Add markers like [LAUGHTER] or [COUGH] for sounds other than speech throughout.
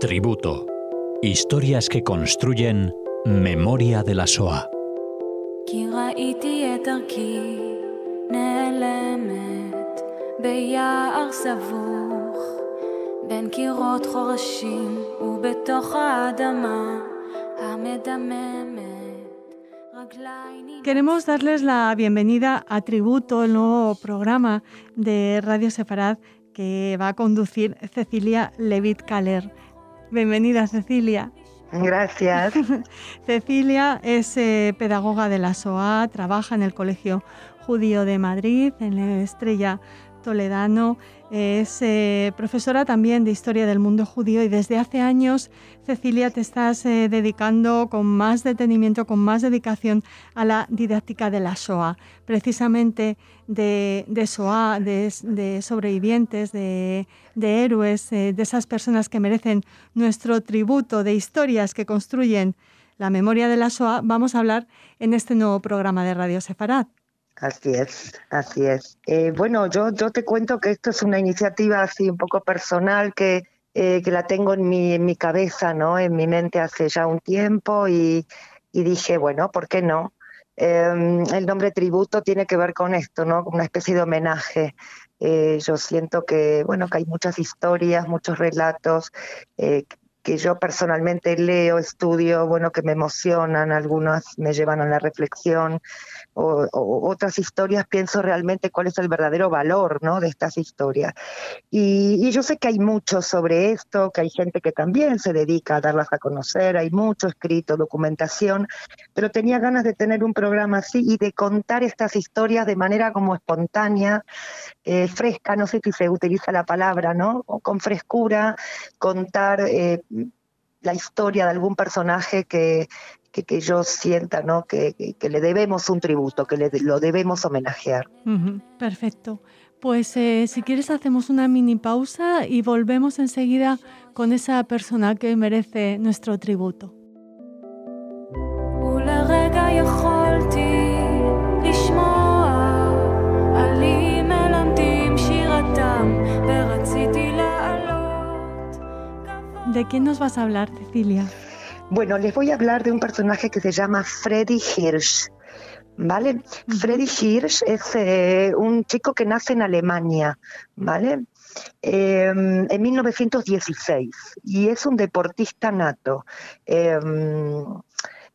Tributo. Historias que construyen memoria de la SOA. Queremos darles la bienvenida a Tributo, el nuevo programa de Radio Sefarad que va a conducir Cecilia Levit Caler. Bienvenida, Cecilia. Gracias. [LAUGHS] Cecilia es eh, pedagoga de la SOA, trabaja en el Colegio Judío de Madrid, en la Estrella Toledano. Es eh, profesora también de Historia del Mundo Judío y desde hace años, Cecilia, te estás eh, dedicando con más detenimiento, con más dedicación a la didáctica de la SOA, precisamente de, SOA, de, sobrevivientes, de, de héroes, eh, de esas personas que merecen nuestro tributo, de historias que construyen la memoria de la SOA. Vamos a hablar en este nuevo programa de Radio Sefarad. Así es, así es. Eh, bueno, yo, yo te cuento que esto es una iniciativa así un poco personal que, eh, que la tengo en mi, en mi cabeza, ¿no? En mi mente hace ya un tiempo y, y dije, bueno, ¿por qué no? Em, el nombre tributo tiene que ver con esto, ¿no? Una especie de homenaje. Eh, yo siento que, bueno, que hay muchas historias, muchos relatos que yo personalmente leo, estudio, bueno, que me emocionan, algunas me llevan a la reflexión, o, otras historias pienso realmente cuál es el verdadero valor ¿no? de estas historias. Y, yo sé que hay mucho sobre esto, que hay gente que también se dedica a darlas a conocer, hay mucho escrito, documentación, pero tenía ganas de tener un programa así y de contar estas historias de manera como espontánea, eh, fresca, no sé si se utiliza la palabra, ¿no? O con frescura, contar eh, la historia de algún personaje que, que, yo sienta ¿no? Que, le debemos un tributo, que le, lo debemos homenajear. perfecto. Pues eh, si quieres hacemos una mini pausa y volvemos enseguida con esa persona que merece nuestro tributo. ¿De quién nos vas a hablar, Cecilia? Bueno, les voy a hablar de un personaje que se llama Freddy Hirsch. ¿Vale? Freddy Hirsch es eh, un chico que nace en Alemania, ¿vale? Em, en 1916 y es un deportista nato. Em,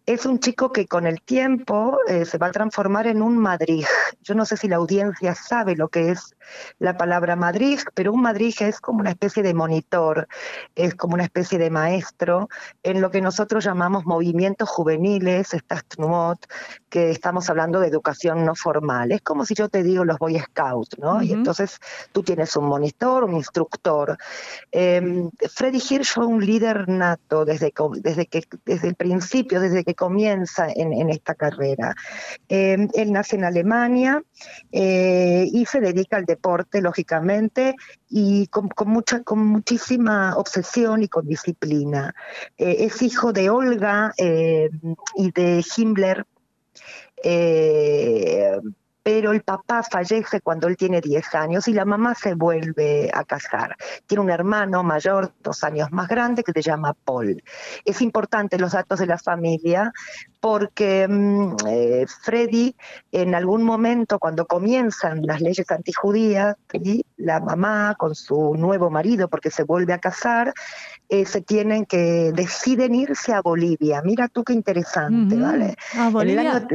es un chico que con el tiempo eh, se va a transformar en un Madrid. Yo no sé si la audiencia sabe lo que es la palabra Madrid, pero un Madrid es como una especie de monitor, es como una especie de maestro en lo que nosotros llamamos movimientos juveniles, estas TNUOT, que estamos hablando de educación no formal. Es como si yo te digo los Boy Scouts, ¿no? Y entonces tú tienes un monitor, un instructor. Eh, Freddy Hirsch fue un líder nato desde, desde, que, desde el principio, desde que comienza en, esta carrera. Eh, él nace en Alemania eh, y se dedica al deporte, lógicamente, y con, mucha, con muchísima obsesión y con disciplina. Eh, es hijo de Olga y de Himmler pero el papá fallece cuando él tiene 10 años y la mamá se vuelve a casar. Tiene un hermano mayor, dos años más grande, que se llama Paul. Es importante los datos de la familia porque mm, eh, Freddy en algún momento cuando comienzan las leyes antijudías, la mamá con su nuevo marido, porque se vuelve a casar, eh, se tienen que, deciden irse a Bolivia. Mira tú qué interesante, ¿vale? A Bolivia.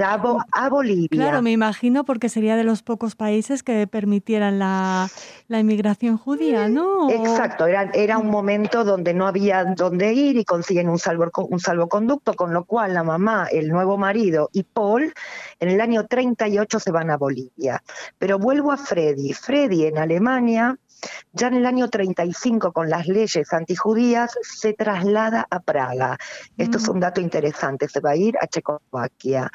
a, Bolivia. Claro, me imagino porque sería de los pocos países que permitieran la, inmigración judía, ¿no? Exacto, era, era un momento donde no había dónde ir y consiguen un, salvo, un salvoconducto, con lo cual la mamá, el nuevo marido y Paul en el año 38 se van a Bolivia. Pero vuelvo a Freddy. Freddy en Alemania 아 니. Ya en el año 35, con las leyes antijudías, se traslada a Praga. Esto es mm. un dato interesante, se va a ir a Checoslovaquia.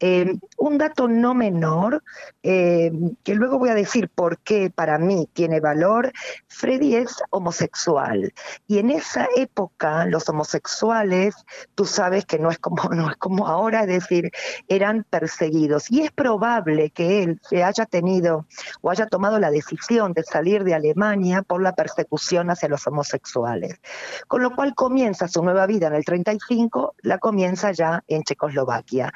Eh, un dato no menor, eh, que luego voy a decir por qué para mí tiene valor, Freddy es homosexual. Y en esa época los homosexuales, tú sabes que no es como, [LAUGHS] no es como ahora, es decir, eran perseguidos. Y es probable que él se haya tenido o haya tomado la decisión de salir de Alemania Alemania por la persecución hacia los homosexuales. Con lo cual comienza su nueva vida en el 35, la comienza ya en Checoslovaquia.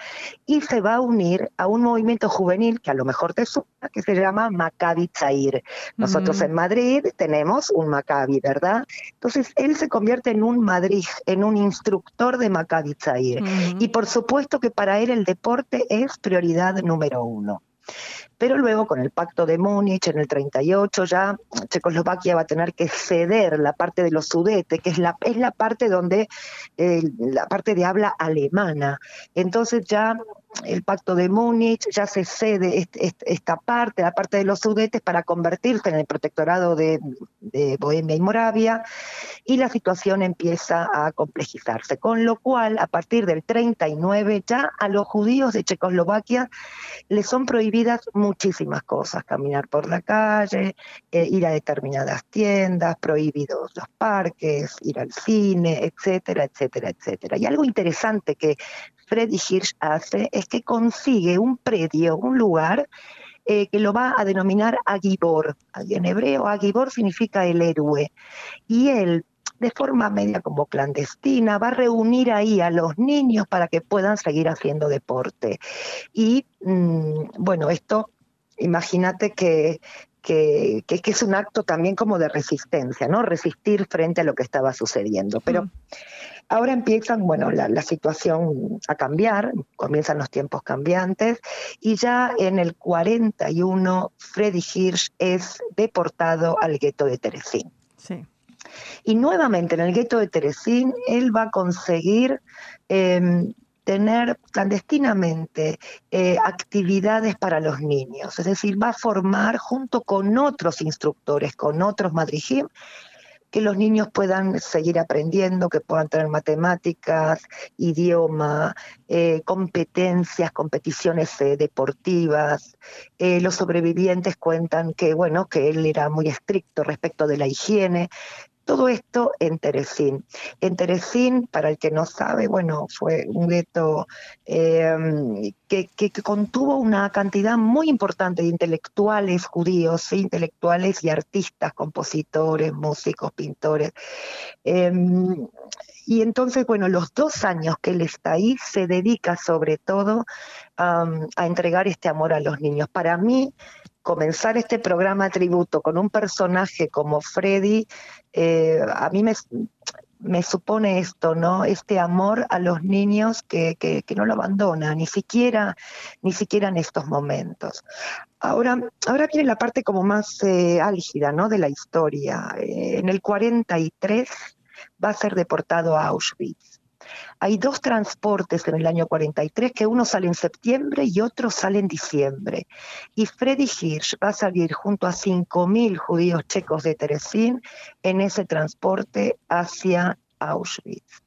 Y se va a unir a un movimiento juvenil que a lo mejor te suena, que se llama Maccabi Zair. Nosotros en Madrid tenemos un Maccabi, ¿verdad? Entonces él se convierte en un Madrid, en un instructor de Maccabi Zair. Y por supuesto que para él el deporte es prioridad número uno. Pero luego con el pacto de Múnich en el 38 ya Checoslovaquia va a tener que ceder la parte de los Sudetes, que es la, es la parte donde, eh, la parte de habla alemana. Entonces ya el pacto de Múnich, ya se cede esta parte, la parte de los Sudetes, para convertirse en el protectorado de, Bohemia y Moravia, y la situación empieza a complejizarse. Con lo cual, a partir del 39, ya a los judíos de Checoslovaquia les son prohibidas muchísimas cosas, caminar por la calle, eh, ir a determinadas tiendas, prohibidos los parques, ir al cine, etcétera, etcétera, etcétera. Y algo interesante que Freddy Hirsch hace es que consigue un predio, un lugar, eh, que lo va a denominar Agibor. En hebreo, Agibor significa el héroe. Y él, de forma media como clandestina, va a reunir ahí a los niños para que puedan seguir haciendo deporte. Y mm, bueno, esto, imagínate que que, es un acto también como de resistencia, ¿no? Resistir frente a lo que estaba sucediendo. Pero mm. Ahora empiezan, bueno, la, situación a cambiar, comienzan los tiempos cambiantes, y ya en el 41 Freddy Hirsch es deportado al gueto de Teresín. Sí. Y nuevamente en el gueto de Teresín él va a conseguir em, tener clandestinamente eh, actividades para los niños, es decir, va a formar junto con otros instructores, con otros madrijim, que los niños puedan seguir aprendiendo, que puedan tener matemáticas, idioma, eh, competencias, competiciones eh, deportivas. los sobrevivientes cuentan que, bueno, que él era muy estricto respecto de la higiene, todo esto en Teresín. En Teresín, para el que no sabe, bueno, fue un gueto em, que, contuvo una cantidad muy importante de intelectuales judíos, intelectuales y artistas, compositores, músicos, pintores. Em, y entonces, bueno, los dos años que él está ahí se dedica sobre todo a entregar este amor a los niños. Para mí, comenzar este programa tributo con un personaje como Freddy, eh, a mí me, supone esto, ¿no? Este amor a los niños que, que, no lo abandona, ni siquiera, ni siquiera en estos momentos. Ahora, ahora viene la parte como más eh, álgida, ¿no? De la historia. Eh, en el 43 va a ser deportado a Auschwitz. Hay dos transportes en el año 43, que uno sale en septiembre y otro sale en diciembre. Y Freddy Hirsch va a salir junto a 5.000 judíos checos de Teresín en ese transporte hacia Auschwitz.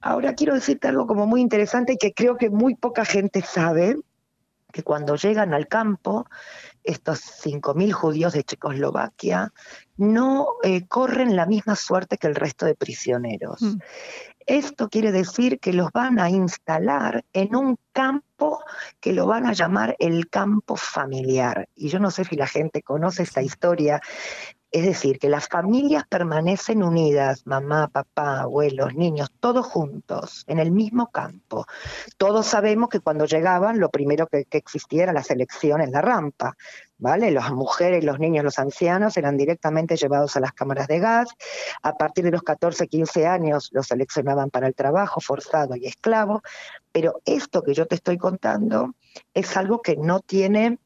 Ahora quiero decirte algo como muy interesante que creo que muy poca gente sabe, que cuando llegan al campo, estos 5.000 judíos de Checoslovaquia no eh, corren la misma suerte que el resto de prisioneros. Mm. Esto quiere decir que los van a instalar en un campo que lo van a llamar el campo familiar. Y yo no sé si la gente conoce esta historia. Es decir, que las familias permanecen unidas, mamá, papá, abuelos, niños, todos juntos, en el mismo campo. Todos sabemos que cuando llegaban lo primero que, existía era la selección en la rampa. ¿vale? Las mujeres, los niños, los ancianos eran directamente llevados a las cámaras de gas. A partir de los 14, 15 años los seleccionaban para el trabajo forzado y esclavo. Pero esto que yo te estoy contando es algo que no tiene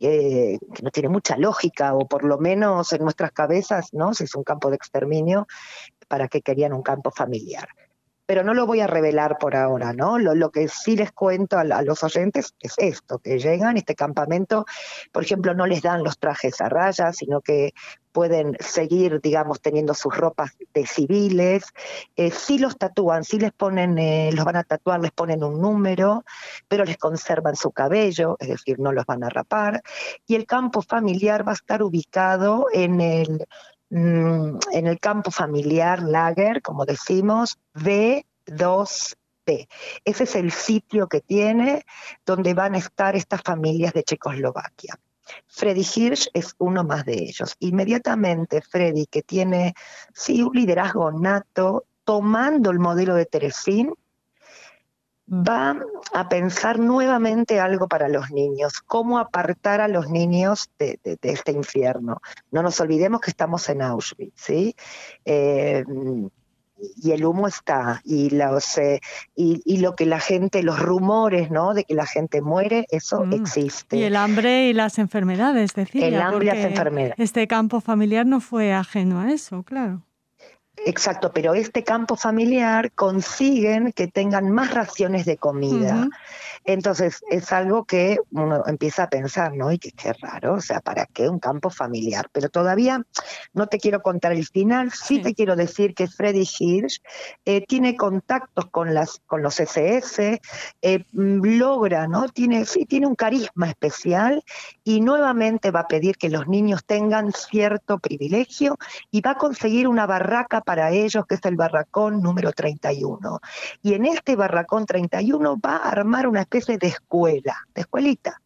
eh, que no tiene mucha lógica, o por lo menos en nuestras cabezas, ¿no? Si es un campo de exterminio, ¿para qué querían un campo familiar? Pero no lo voy a revelar por ahora, ¿no? Lo, que sí les cuento a, los oyentes es esto, que llegan este campamento, por ejemplo, no les dan los trajes a rayas, sino que pueden seguir, digamos, teniendo sus ropas de civiles, eh, sí los tatúan, sí les ponen, eh, los van a tatuar, les ponen un número, pero les conservan su cabello, es decir, no los van a rapar, y el campo familiar va a estar ubicado en el Mm, en el campo familiar Lager, como decimos, B2P. Ese es el sitio que tiene donde van a estar estas familias de Checoslovaquia. Freddy Hirsch es uno más de ellos. Inmediatamente Freddy, que tiene sí un liderazgo nato, tomando el modelo de Teresín, va a pensar nuevamente algo para los niños, cómo apartar a los niños de, este infierno. No nos olvidemos que estamos en Auschwitz, ¿sí? Eh, y el humo está y los eh, y, lo que la gente los rumores no de que la gente muere eso mm. existe y el hambre y las enfermedades decía el hambre y las enfermedades este campo familiar no fue ajeno a eso claro Exacto, pero este campo familiar consiguen que tengan más raciones de comida. Entonces es algo que uno empieza a pensar, ¿no? Y que qué raro, o sea, ¿para qué un campo familiar? Pero todavía no te quiero contar el final, sí, te quiero decir que Freddy Hirsch eh, tiene contactos con, las, con los SS, eh, logra, ¿no? Tiene, sí, tiene un carisma especial y nuevamente va a pedir que los niños tengan cierto privilegio y va a conseguir una barraca para ellos, que es el barracón número 31. Y en este barracón 31 va a armar una especie de escuela, de escuelita.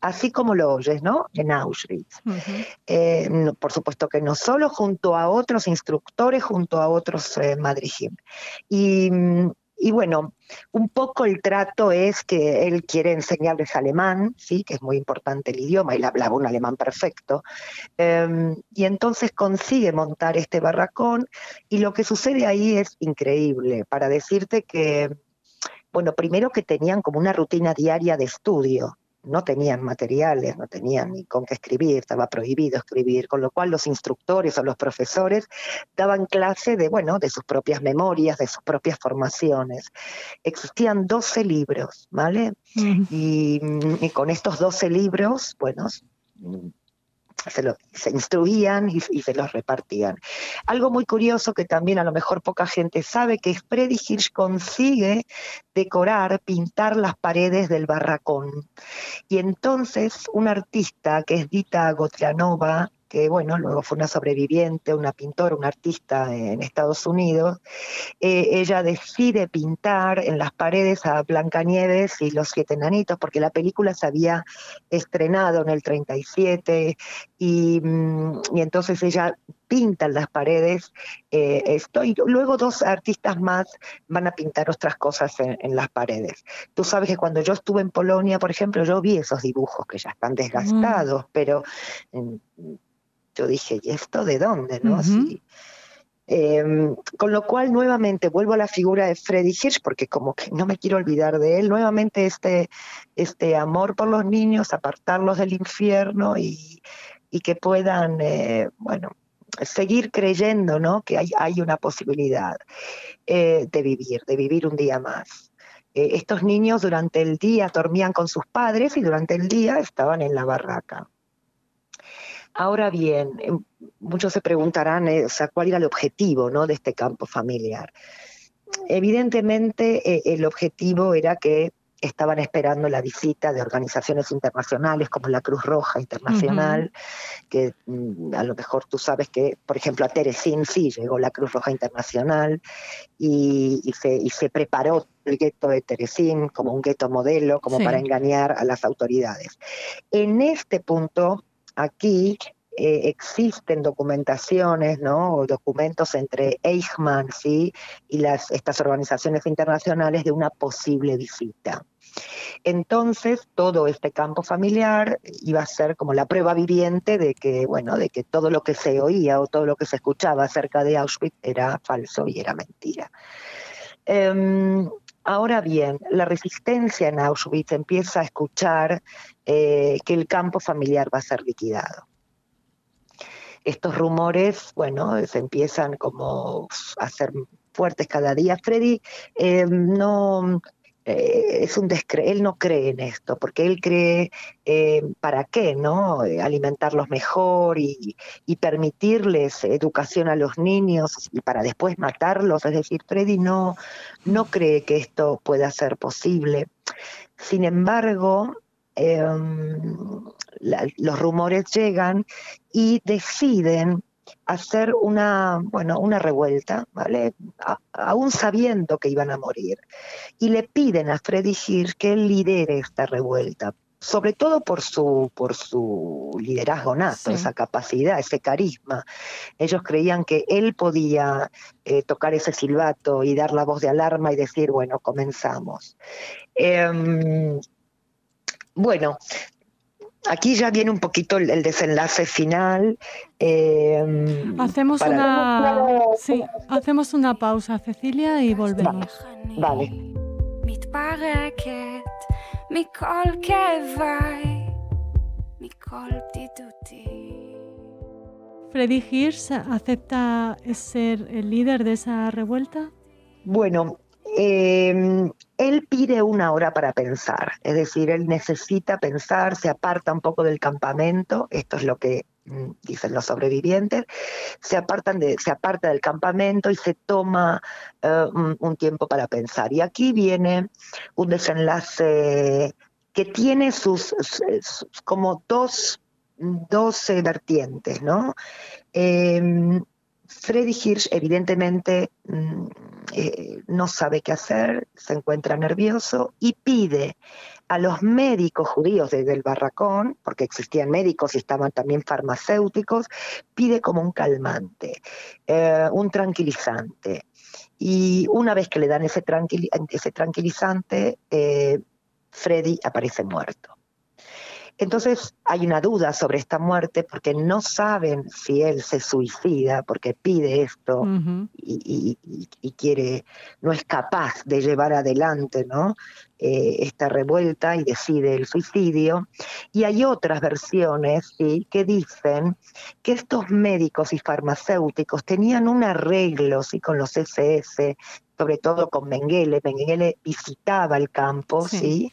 Así como lo oyes, ¿no? En Auschwitz. Eh, por supuesto que no solo, junto a otros instructores, junto a otros eh, Y mm, y bueno, un poco el trato es que él quiere enseñarles alemán, sí, que es muy importante el idioma, él hablaba un alemán perfecto, em, y entonces consigue montar este barracón, y lo que sucede ahí es increíble, para decirte que, bueno, primero que tenían como una rutina diaria de estudio, no tenían materiales, no tenían ni con qué escribir, estaba prohibido escribir, con lo cual los instructores o los profesores daban clase de, bueno, de sus propias memorias, de sus propias formaciones. Existían 12 libros, ¿vale? y, y, con estos 12 libros, bueno, se, instruían y, se los repartían. Algo muy curioso que también a lo mejor poca gente sabe, que Freddy Hirsch consigue decorar, pintar las paredes del barracón. Y entonces un artista que es Dita Gotrianova, que bueno, luego fue una sobreviviente, una pintora, una artista en Estados Unidos, eh, ella decide pintar en las paredes a Blancanieves y los siete enanitos, porque la película se había estrenado en el 37 y, mm, y entonces ella pinta en las paredes eh, esto y luego dos artistas más van a pintar otras cosas en, las paredes. Tú sabes que cuando yo estuve en Polonia, por ejemplo, yo vi esos dibujos que ya están desgastados, pero mm, yo dije, ¿y esto de dónde? ¿no? Em, con lo cual, nuevamente, vuelvo a la figura de Freddy Hirsch, porque como que no me quiero olvidar de él, nuevamente este, este amor por los niños, apartarlos del infierno y, que puedan, eh, bueno, seguir creyendo ¿no? que hay, hay una posibilidad eh, de vivir, de vivir un día más. Eh, estos niños durante el día dormían con sus padres y durante el día estaban en la barraca. Ahora bien, em, muchos se preguntarán, eh, o sea, ¿cuál era el objetivo ¿no? de este campo familiar? Evidentemente, eh, el objetivo era que estaban esperando la visita de organizaciones internacionales como la Cruz Roja Internacional, que mm, a lo mejor tú sabes que, por ejemplo, a Teresín sí llegó la Cruz Roja Internacional y, se, preparó el gueto de Teresín como un gueto modelo, como para engañar a las autoridades. En este punto, aquí eh, existen documentaciones, ¿no? documentos entre Eichmann ¿sí? y estas organizaciones internacionales de una posible visita. Entonces, todo este campo familiar iba a ser como la prueba viviente de que, bueno, de que todo lo que se oía o todo lo que se escuchaba acerca de Auschwitz era falso y era mentira. Em, ahora bien, la resistencia en Auschwitz empieza a escuchar eh, que el campo familiar va a ser liquidado. Estos rumores, bueno, se empiezan como a ser fuertes cada día. Freddy eh, no eh, es un descre él no cree en esto, porque él cree para qué, ¿no? Alimentarlos mejor y, y, permitirles educación a los niños y para después matarlos. Es decir, Freddy no, no cree que esto pueda ser posible. Sin embargo, Em, los rumores llegan y deciden hacer una, bueno, una revuelta, ¿vale? aún sabiendo que iban a morir. Y le piden a Freddy Hirsch que él lidere esta revuelta. sobre todo por su, por su liderazgo nato, esa capacidad, ese carisma. Ellos creían que él podía eh, tocar ese silbato y dar la voz de alarma y decir, bueno, comenzamos. Em, bueno, aquí ya viene un poquito el, desenlace final. Em, hacemos, una, sí, hacemos una pausa, Cecilia, y volvemos. vale. ¿Freddy Hirsch acepta ser el líder de esa revuelta? Bueno, él pide una hora para pensar, es decir, él necesita pensar, se aparta un poco del campamento, esto es lo que mm, dicen los sobrevivientes, se apartan se aparta del campamento y se toma eh, un, tiempo para pensar. Y aquí viene un desenlace que tiene sus, como dos, dos vertientes, ¿no? Em, Freddy Hirsch evidentemente mm, eh, no sabe qué hacer, se encuentra nervioso y pide a los médicos judíos desde el barracón, porque existían médicos y estaban también farmacéuticos, pide como un calmante, eh, un tranquilizante. Y una vez que le dan ese, ese tranquilizante, eh, Freddy aparece muerto. Entonces hay una duda sobre esta muerte porque no saben si él se suicida porque pide esto y, quiere, no es capaz de llevar adelante ¿no? Eh, esta revuelta y decide el suicidio. Y hay otras versiones que dicen que estos médicos y farmacéuticos tenían un arreglo ¿sí? con los SS sobre todo con Mengele. Mengele visitaba el campo, ¿sí?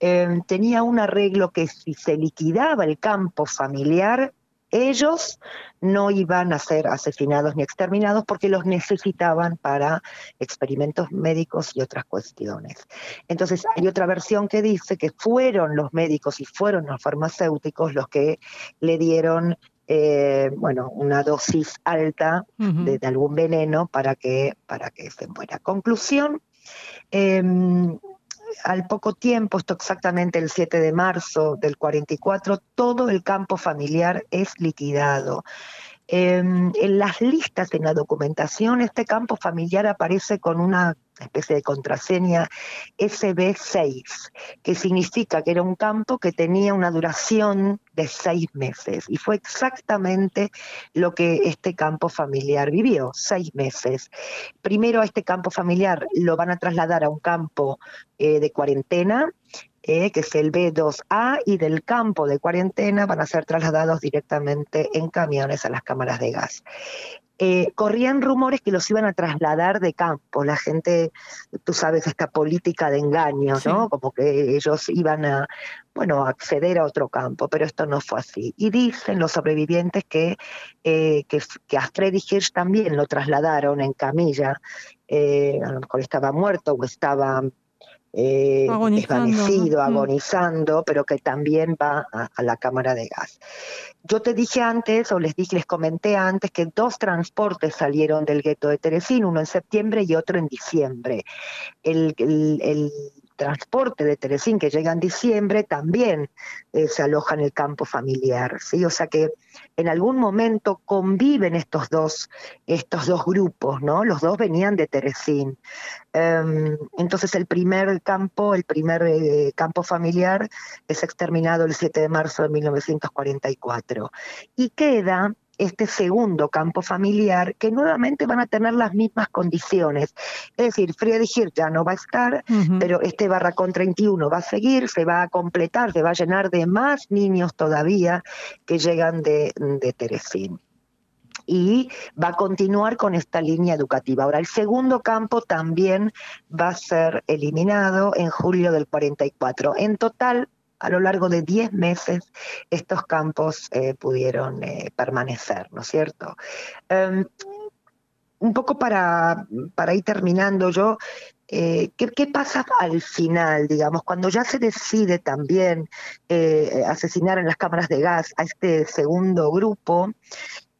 Em, tenía un arreglo que si se liquidaba el campo familiar, ellos no iban a ser asesinados ni exterminados porque los necesitaban para experimentos médicos y otras cuestiones. Entonces hay otra versión que dice que fueron los médicos y fueron los farmacéuticos los que le dieron eh, bueno, una dosis alta de, algún veneno para que, para que se muera. Conclusión, em, al poco tiempo, esto exactamente el 7 de marzo del 44, todo el campo familiar es liquidado. Em, en las listas, en la documentación, este campo familiar aparece con una especie de contraseña SB6, que significa que era un campo que tenía una duración de seis meses. Y fue exactamente lo que este campo familiar vivió, seis meses. Primero a este campo familiar lo van a trasladar a un campo eh, de cuarentena, eh, que es el B2A, y del campo de cuarentena van a ser trasladados directamente en camiones a las cámaras de gas. Eh, corrían rumores que los iban a trasladar de campo. La gente, tú sabes, esta política de engaño, ¿no? Como que ellos iban a, bueno, acceder a otro campo, pero esto no fue así. Y dicen los sobrevivientes que, eh, que, a Freddy Hirsch también lo trasladaron en camilla, eh, a lo mejor estaba muerto o estaba eh, desvanecido, agonizando, pero que también va a, la cámara de gas. Yo te dije antes, o les dije, les comenté antes, que dos transportes salieron del gueto de Teresín, uno en septiembre y otro en diciembre. el, el transporte de Teresín que llega en diciembre también eh, se aloja en el campo familiar, ¿sí? O sea que en algún momento conviven estos dos, estos dos grupos, ¿no? Los dos venían de Teresín. Em, entonces el primer campo, el primer eh, campo familiar es exterminado el 7 de marzo de 1944 y queda este segundo campo familiar, que nuevamente van a tener las mismas condiciones. Es decir, Friedrich ya no va a estar, pero este barracón 31 va a seguir, se va a completar, se va a llenar de más niños todavía que llegan de, de Teresín y va a continuar con esta línea educativa. Ahora, el segundo campo también va a ser eliminado en julio del 44. En total, a lo largo de 10 meses estos campos eh, pudieron eh, permanecer, ¿no es cierto? Em, un poco para, para, ir terminando yo, eh, ¿qué, pasa al final, digamos, cuando ya se decide también asesinar en las cámaras de gas a este segundo grupo?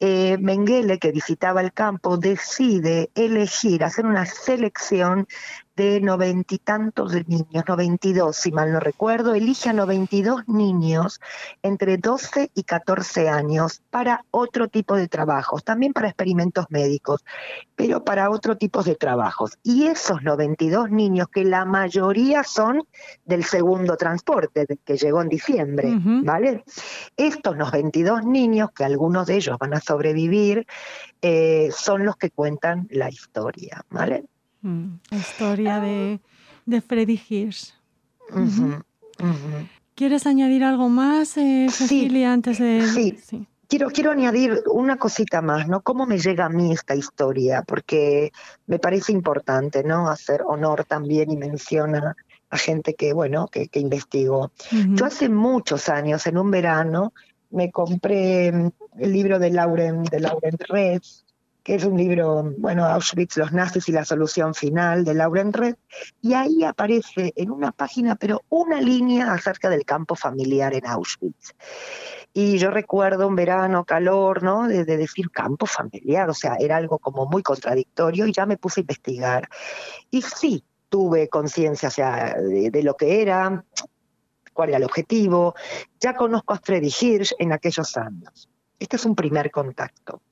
Mengele, que visitaba el campo, decide elegir, hacer una selección de noventa y tantos de niños, 92 si mal no recuerdo, elige a 92 niños entre 12 y 14 años para otro tipo de trabajos, también para experimentos médicos, pero para otro tipo de trabajos. Y esos 92 niños, que la mayoría son del segundo transporte, que llegó en diciembre, ¿vale? Estos 92 niños, que algunos de ellos van a sobrevivir, eh, son los que cuentan la historia, ¿vale? Mm, la historia de, de Freddy Hirsch. ¿Quieres añadir algo más, eh, Cecilia, antes de...? Sí. Quiero, quiero añadir una cosita más, ¿no? ¿Cómo me llega a mí esta historia? Porque me parece importante, ¿no? Hacer honor también y menciona a gente que, bueno, que, que investigó. Yo hace muchos años, en un verano, me compré mm, el libro de Lauren, de Lauren Red, que es un libro, bueno, Auschwitz, los nazis y la solución final de Lauren Red, y ahí aparece en una página, pero una línea acerca del campo familiar en Auschwitz. Y yo recuerdo un verano, calor, ¿no? De, decir campo familiar, o sea, era algo como muy contradictorio y ya me puse a investigar. Y sí, tuve conciencia o sea, de, lo que era, cuál era el objetivo. Ya conozco a Freddy Hirsch en aquellos años. Este es un primer contacto.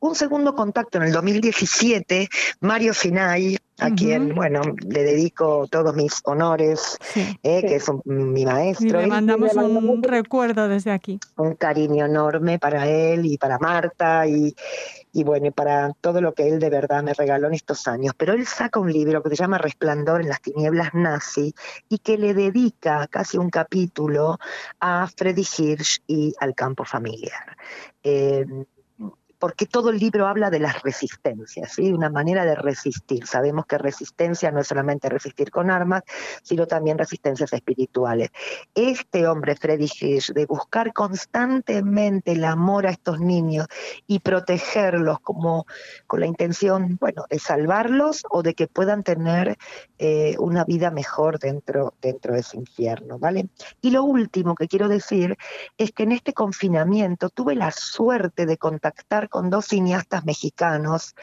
Un segundo contacto en el 2017, Mario Sinai, a quien, bueno, le dedico todos mis honores, eh, que es mi maestro. Y le mandamos un, recuerdo desde aquí. Un cariño enorme para él y para Marta y, y bueno, y para todo lo que él de verdad me regaló en estos años. Pero él saca un libro que se llama Resplandor en las tinieblas nazi y que le dedica casi un capítulo a Freddy Hirsch y al campo familiar. Eh, porque todo el libro habla de las resistencias, ¿sí? una manera de resistir. Sabemos que resistencia no es solamente resistir con armas, sino también resistencias espirituales. Este hombre, Freddy Hirsch, de buscar constantemente el amor a estos niños y protegerlos como con la intención, bueno, de salvarlos o de que puedan tener eh, una vida mejor dentro, dentro de ese infierno, ¿vale? Y lo último que quiero decir es que en este confinamiento tuve la suerte de contactar con dos cineastas mexicanos,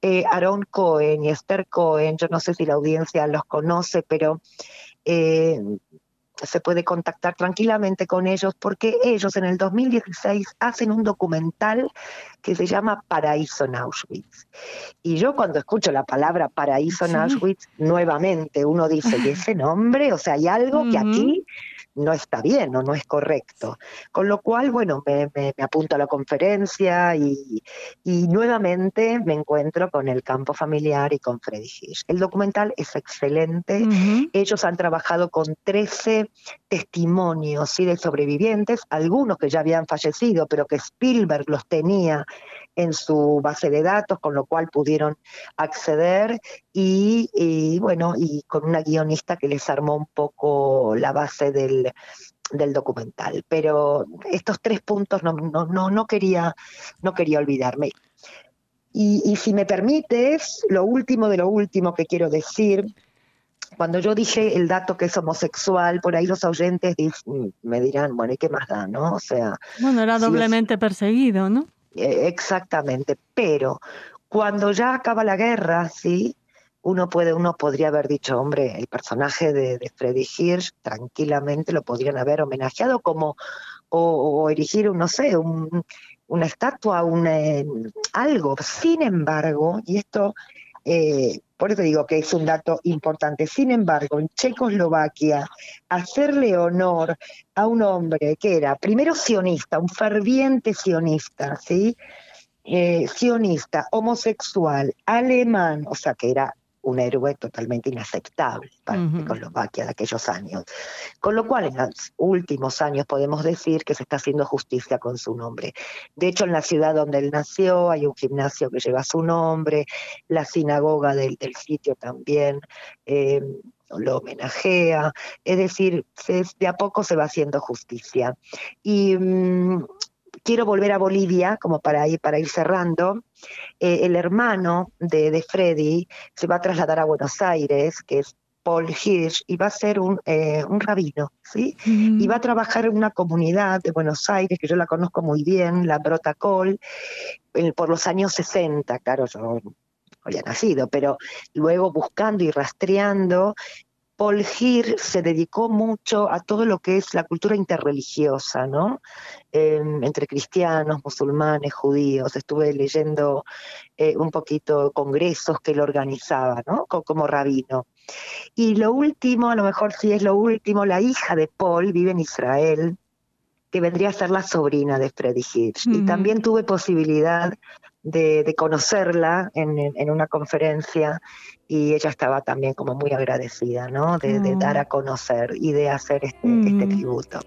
eh, Aaron Cohen y Esther Cohen, yo no sé si la audiencia los conoce, pero eh, se puede contactar tranquilamente con ellos porque ellos en el 2016 hacen un documental que se llama Paraíso en Auschwitz. Y yo cuando escucho la palabra Paraíso en Auschwitz, nuevamente uno dice, ¿y ese nombre? O sea, hay algo que aquí no está bien o no es correcto. Con lo cual, bueno, me, apunto a la conferencia y, nuevamente me encuentro con el campo familiar y con Freddy Hirsch. El documental es excelente. Ellos han trabajado con 13 testimonios de sobrevivientes, algunos que ya habían fallecido, pero que Spielberg los tenía en su base de datos, con lo cual pudieron acceder y, bueno, y con una guionista que les armó un poco la base del, documental. Pero estos tres puntos no, no, no, quería, no quería olvidarme. Y, y, si me permites, lo último de lo último que quiero decir, cuando yo dije el dato que es homosexual, por ahí los oyentes me dirán, bueno, ¿y qué más da, no? O sea... Bueno, era doblemente perseguido, ¿no? Eh, exactamente, pero cuando ya acaba la guerra, sí, uno puede, uno podría haber dicho, hombre, el personaje de, de Freddy Hirsch tranquilamente lo podrían haber homenajeado como o, erigir, no sé, una estatua, un, eh, algo. Sin embargo, y esto eh, por eso digo que es un dato importante. Sin embargo, en Checoslovaquia, hacerle honor a un hombre que era primero sionista, un ferviente sionista, ¿sí? Eh, sionista, homosexual, alemán, o sea que era un héroe totalmente inaceptable para Checoslovaquia de aquellos años. Con lo cual, en los últimos años podemos decir que se está haciendo justicia con su nombre. De hecho, en la ciudad donde él nació hay un gimnasio que lleva su nombre, la sinagoga del, sitio también. Eh, lo homenajea, es decir, de a poco se va haciendo justicia. Y mm, quiero volver a Bolivia, como para ir, para ir cerrando. Eh, el hermano de, Freddy se va a trasladar a Buenos Aires, que es Paul Hirsch, y va a ser un, eh, un rabino, ¿sí? Y va a trabajar en una comunidad de Buenos Aires, que yo la conozco muy bien, la Brotacol, por los años 60, claro, yo había nacido, pero luego buscando y rastreando, Paul Gir se dedicó mucho a todo lo que es la cultura interreligiosa, ¿no? Em, entre cristianos, musulmanes, judíos. Estuve leyendo eh, un poquito congresos que él organizaba, ¿no? como rabino. Y lo último, a lo mejor sí es lo último, la hija de Paul vive en Israel, que vendría a ser la sobrina de Freddy Hitch. Y también tuve posibilidad de, conocerla en, una conferencia y ella estaba también como muy agradecida, ¿no? De, dar a conocer y de hacer este, este tributo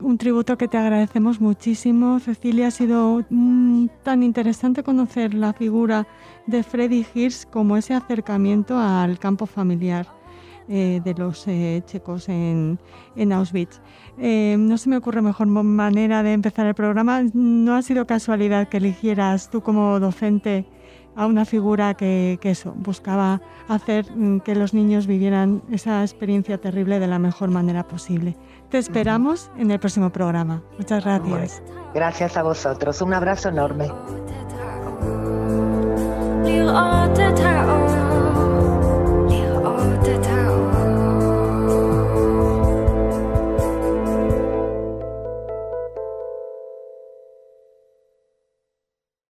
un tributo que te agradecemos muchísimo. Cecilia, ha sido mm, tan interesante conocer la figura de Freddy Hirsch como ese acercamiento al campo familiar eh, de los eh, checos en, en Auschwitz. Eh, no se me ocurre mejor manera de empezar el programa. No ha sido casualidad que eligieras tú como docente a una figura que, que eso, buscaba hacer mm, que los niños vivieran esa experiencia terrible de la mejor manera posible. Te esperamos en el próximo programa. Muchas gracias. Gracias a vosotros. Un abrazo enorme.